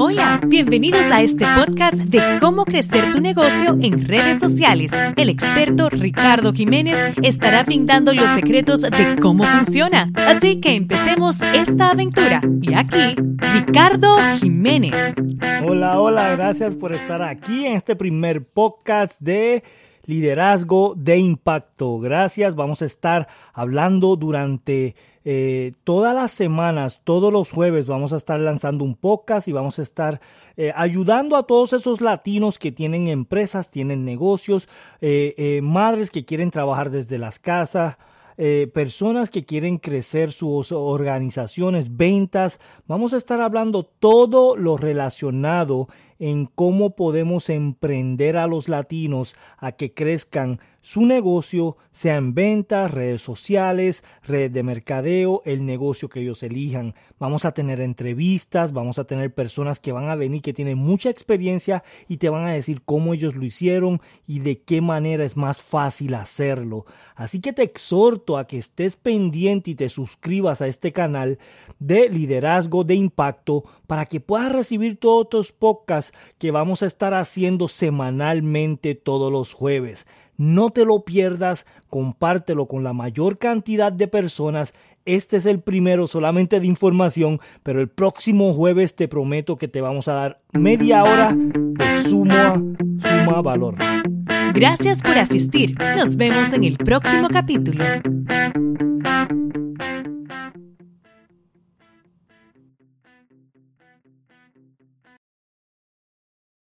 Hola, bienvenidos a este podcast de cómo crecer tu negocio en redes sociales. El experto Ricardo Jiménez estará brindando los secretos de cómo funciona. Así que empecemos esta aventura. Y aquí, Ricardo Jiménez. Hola, hola, gracias por estar aquí en este primer podcast de liderazgo de impacto. Gracias, vamos a estar hablando durante eh, todas las semanas, todos los jueves vamos a estar lanzando un podcast y vamos a estar eh, ayudando a todos esos latinos que tienen empresas, tienen negocios, eh, madres que quieren trabajar desde las casas. personas que quieren crecer sus organizaciones, ventas. Vamos a estar hablando todo lo relacionado en cómo podemos emprender a los latinos a que crezcan su negocio, sea en ventas, redes sociales, red de mercadeo, el negocio que ellos elijan. Vamos a tener entrevistas, vamos a tener personas que van a venir que tienen mucha experiencia y te van a decir cómo ellos lo hicieron y de qué manera es más fácil hacerlo. Así que te exhorto a que estés pendiente y te suscribas a este canal de liderazgo de impacto para que puedas recibir todos estos podcasts que vamos a estar haciendo semanalmente todos los jueves. No te lo pierdas, compártelo con la mayor cantidad de personas. Este es el primero solamente de información, pero el próximo jueves te prometo que te vamos a dar media hora de suma, suma valor. Gracias por asistir. Nos vemos en el próximo capítulo.